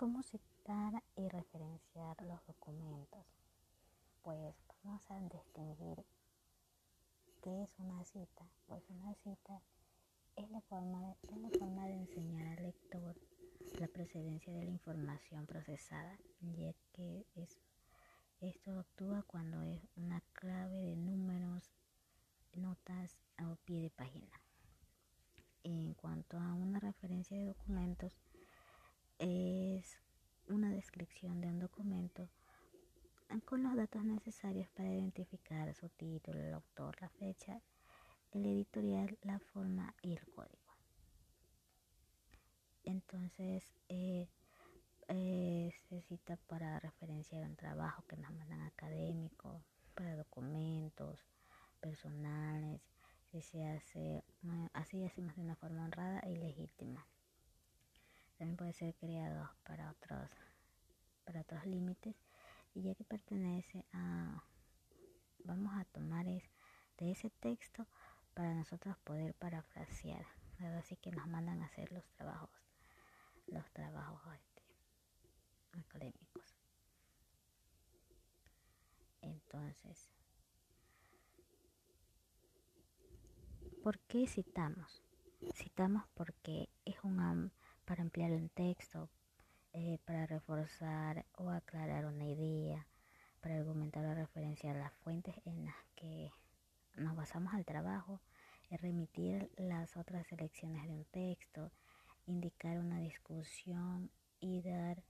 ¿Cómo citar y referenciar los documentos? Pues vamos a distinguir qué es una cita. Pues una cita es la forma es la forma de enseñar al lector la procedencia de la información procesada, ya que es, esto actúa cuando es una clave de números, notas o pie de página. En cuanto a una referencia de documentos, es una descripción de un documento con los datos necesarios para identificar su título, el autor, la fecha, el editorial, la forma y el código. Entonces, eh, eh, se cita para referenciar un trabajo que nos mandan académicos, para documentos personales, si se hace, así hacemos de una forma honrada y legítima. También puede ser creado para otros, para otros límites y ya que pertenece a, vamos a tomar es, de ese texto para nosotros poder parafrasear, así que nos mandan a hacer los trabajos, los trabajos este, académicos. Entonces, ¿por qué citamos? Citamos porque es un para emplear un texto, eh, para reforzar o aclarar una idea, para argumentar o referenciar las fuentes en las que nos basamos al trabajo, remitir las otras selecciones de un texto, indicar una discusión y dar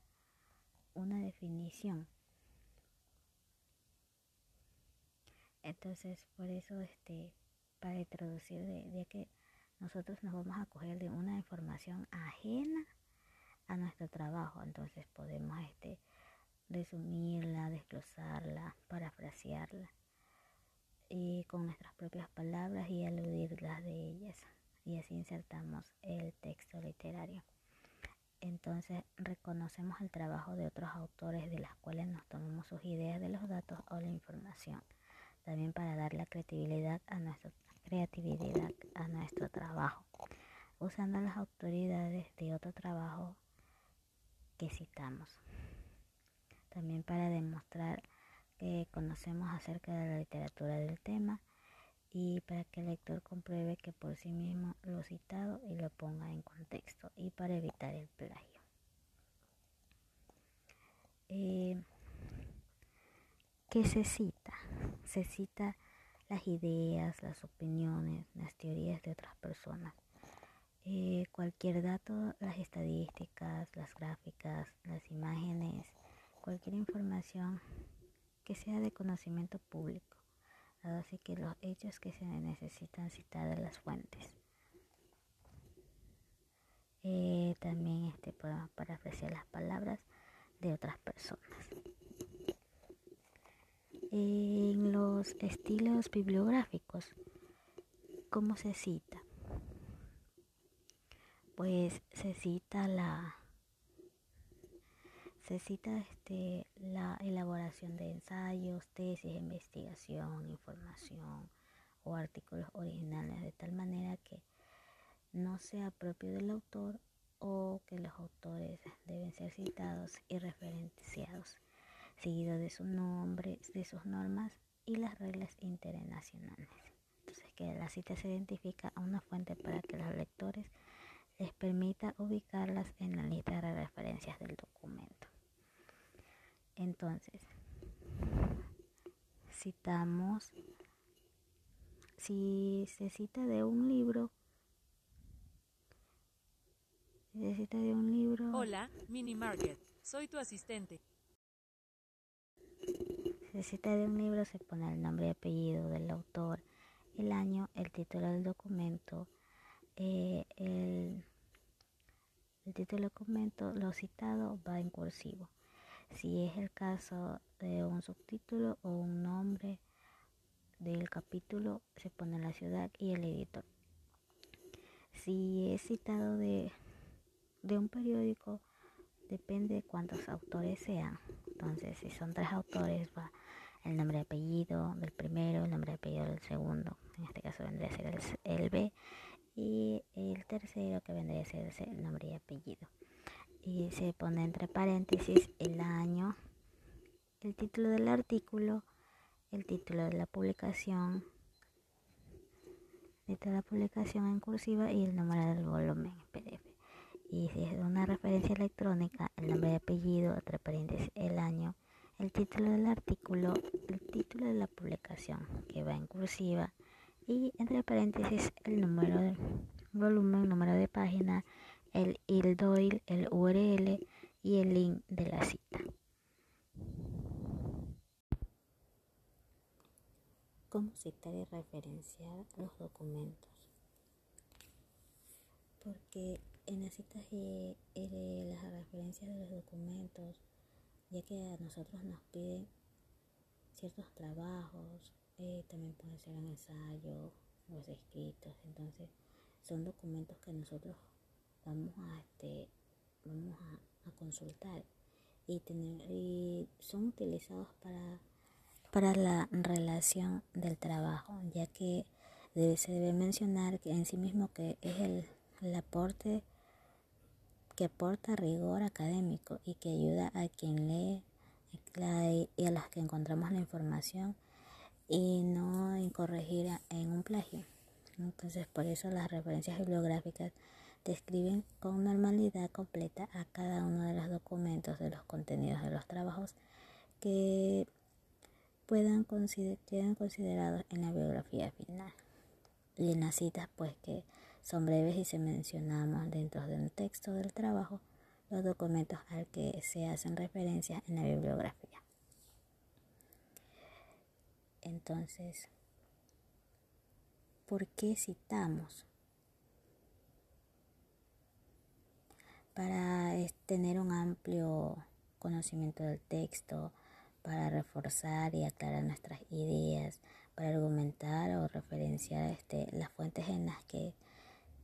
una definición. Entonces, por eso, este, para introducir, de que nosotros nos vamos a coger de una información ajena a nuestro trabajo. Entonces podemos este, resumirla, desglosarla, parafrasearla y con nuestras propias palabras y aludirlas de ellas. Y así insertamos el texto literario. Entonces reconocemos el trabajo de otros autores de las cuales nos tomamos sus ideas de los datos o la información. También para dar la credibilidad a nuestro creatividad a nuestro trabajo, usando las autoridades de otro trabajo que citamos. También para demostrar que conocemos acerca de la literatura del tema y para que el lector compruebe que por sí mismo lo citado y lo ponga en contexto y para evitar el plagio. Eh, ¿Qué se cita? Se cita las ideas, las opiniones, las teorías de otras personas. Eh, cualquier dato, las estadísticas, las gráficas, las imágenes, cualquier información que sea de conocimiento público. Así que los hechos que se necesitan citar de las fuentes. Eh, también este, podemos parafrasear las palabras de otras personas. En los estilos bibliográficos, ¿cómo se cita? Pues se cita la se cita este, la elaboración de ensayos, tesis, investigación, información o artículos originales de tal manera que no sea propio del autor o que los autores deben ser citados y referenciados seguido de su nombre, de sus normas y las reglas internacionales. Entonces que la cita se identifica a una fuente para que los lectores les permita ubicarlas en la lista de referencias del documento. Entonces, citamos, si se cita de un libro, si se cita de un libro. Hola, Mini Market, soy tu asistente se cita de un libro se pone el nombre y apellido del autor, el año, el título del documento, eh, el, título del documento, lo citado va en cursivo. Si es el caso de un subtítulo o un nombre del capítulo, se pone la ciudad y el editor. Si es citado de, de un periódico, depende de cuántos autores sean. Entonces, si son tres autores, va el nombre de apellido del primero, el nombre de apellido del segundo, en este caso vendría a ser el, B, y el tercero que vendría a ser el nombre y apellido. y se pone entre paréntesis el año, el título del artículo, el título de la publicación, de la publicación en cursiva y el número del volumen PDF. Y si es una referencia electrónica, el nombre de apellido, entre paréntesis, el año, el título del artículo, el título de la publicación que va en cursiva y entre paréntesis el número del volumen, número de página, el ILDOIL, el URL y el link de la cita. ¿Cómo citar y referenciar los documentos? Porque en las citas y, las referencias de los documentos, ya que a nosotros nos piden ciertos trabajos, eh, también pueden ser un ensayo, los escritos, entonces son documentos que nosotros vamos a este vamos a, consultar y tener y son utilizados para para la relación del trabajo ya que se debe mencionar que en sí mismo que es el, el aporte que aporta rigor académico y que ayuda a quien lee y a los que encontramos la información y no incorregir en un plagio. Entonces, por eso las referencias bibliográficas describen con normalidad completa a cada uno de los documentos de los contenidos de los trabajos que puedan quedan considerados en la biografía final. Y en las citas, pues que son breves y se mencionamos dentro de un texto del trabajo los documentos al que se hacen referencias en la bibliografía. Entonces, ¿por qué citamos? Para tener un amplio conocimiento del texto, para reforzar y aclarar nuestras ideas, para argumentar o referenciar este, las fuentes en las que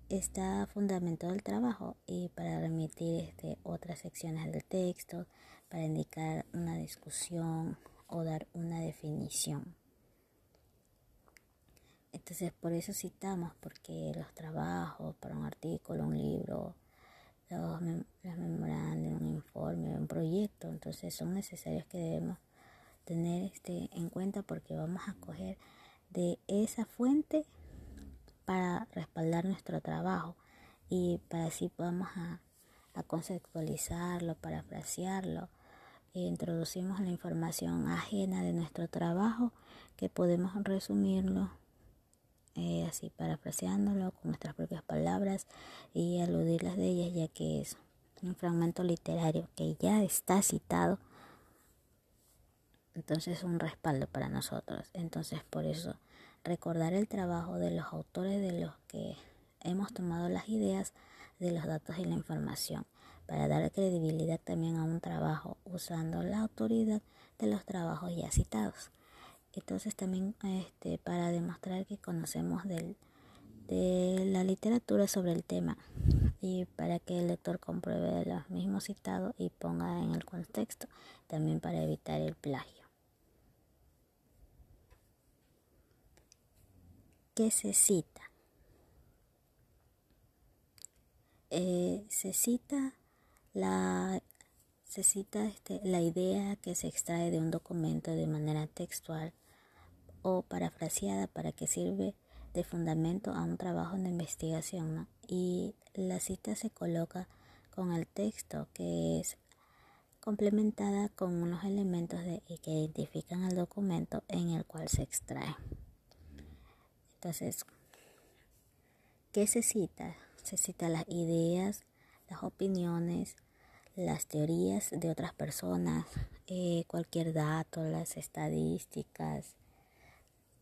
está fundamentado el trabajo y para remitir este, otras secciones del texto, para indicar una discusión o dar una definición. Entonces por eso citamos, porque los trabajos para un artículo, un libro, los, las memorandas, un informe, un proyecto, entonces son necesarios que debemos tener este en cuenta porque vamos a coger de esa fuente para respaldar nuestro trabajo y para así podamos a, a conceptualizarlo, parafrasearlo. E introducimos la información ajena de nuestro trabajo que podemos resumirlo eh, así parafraseándolo con nuestras propias palabras y aludirlas de ellas, ya que es un fragmento literario que ya está citado. Entonces es un respaldo para nosotros. Entonces por eso recordar el trabajo de los autores de los que hemos tomado las ideas, de los datos y la información, para dar credibilidad también a un trabajo usando la autoridad de los trabajos ya citados. Entonces también este, para demostrar que conocemos del, de la literatura sobre el tema y para que el lector compruebe los mismos citados y ponga en el contexto, también para evitar el plagio. ¿Qué se cita? Eh, se cita la se cita este, la idea que se extrae de un documento de manera textual o parafraseada para que sirve de fundamento a un trabajo de investigación y la cita se coloca con el texto que es complementada con unos elementos de, que identifican el documento en el cual se extrae. Entonces, ¿qué se cita? Se cita las ideas, las opiniones, las teorías de otras personas, eh, cualquier dato, las estadísticas,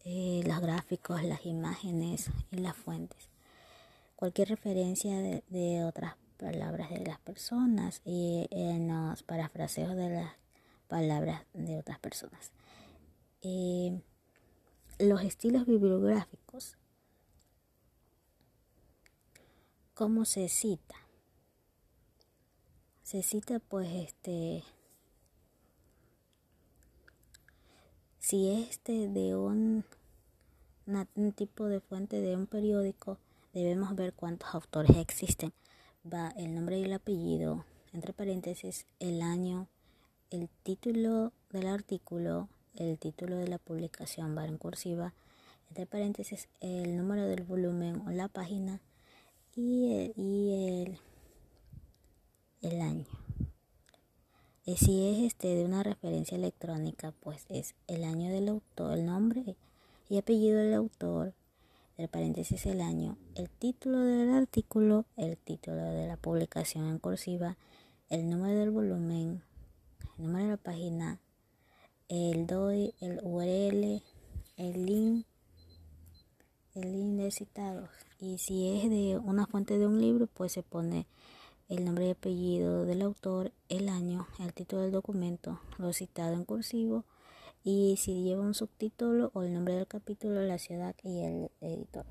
eh, los gráficos, las imágenes y las fuentes. Cualquier referencia de, otras palabras de las personas y en los parafraseos de las palabras de otras personas. Eh, los estilos bibliográficos. ¿Cómo se cita? Se cita pues este Si este de un, un tipo de fuente de un periódico, debemos ver cuántos autores existen. Va el nombre y el apellido, entre paréntesis, el año, el título del artículo, el título de la publicación en cursiva, entre paréntesis, el número del volumen o la página y el, y el, el año. Y si es este de una referencia electrónica, pues es el año del autor, el nombre y apellido del autor, entre paréntesis el año, el título del artículo, el título de la publicación en cursiva, el número del volumen, el número de la página, el DOI, el URL, el link, el link de citados. Y si es de una fuente de un libro, pues se pone el nombre y apellido del autor, el año, el título del documento, lo citado en cursivo y si lleva un subtítulo o el nombre del capítulo, la ciudad y el editor.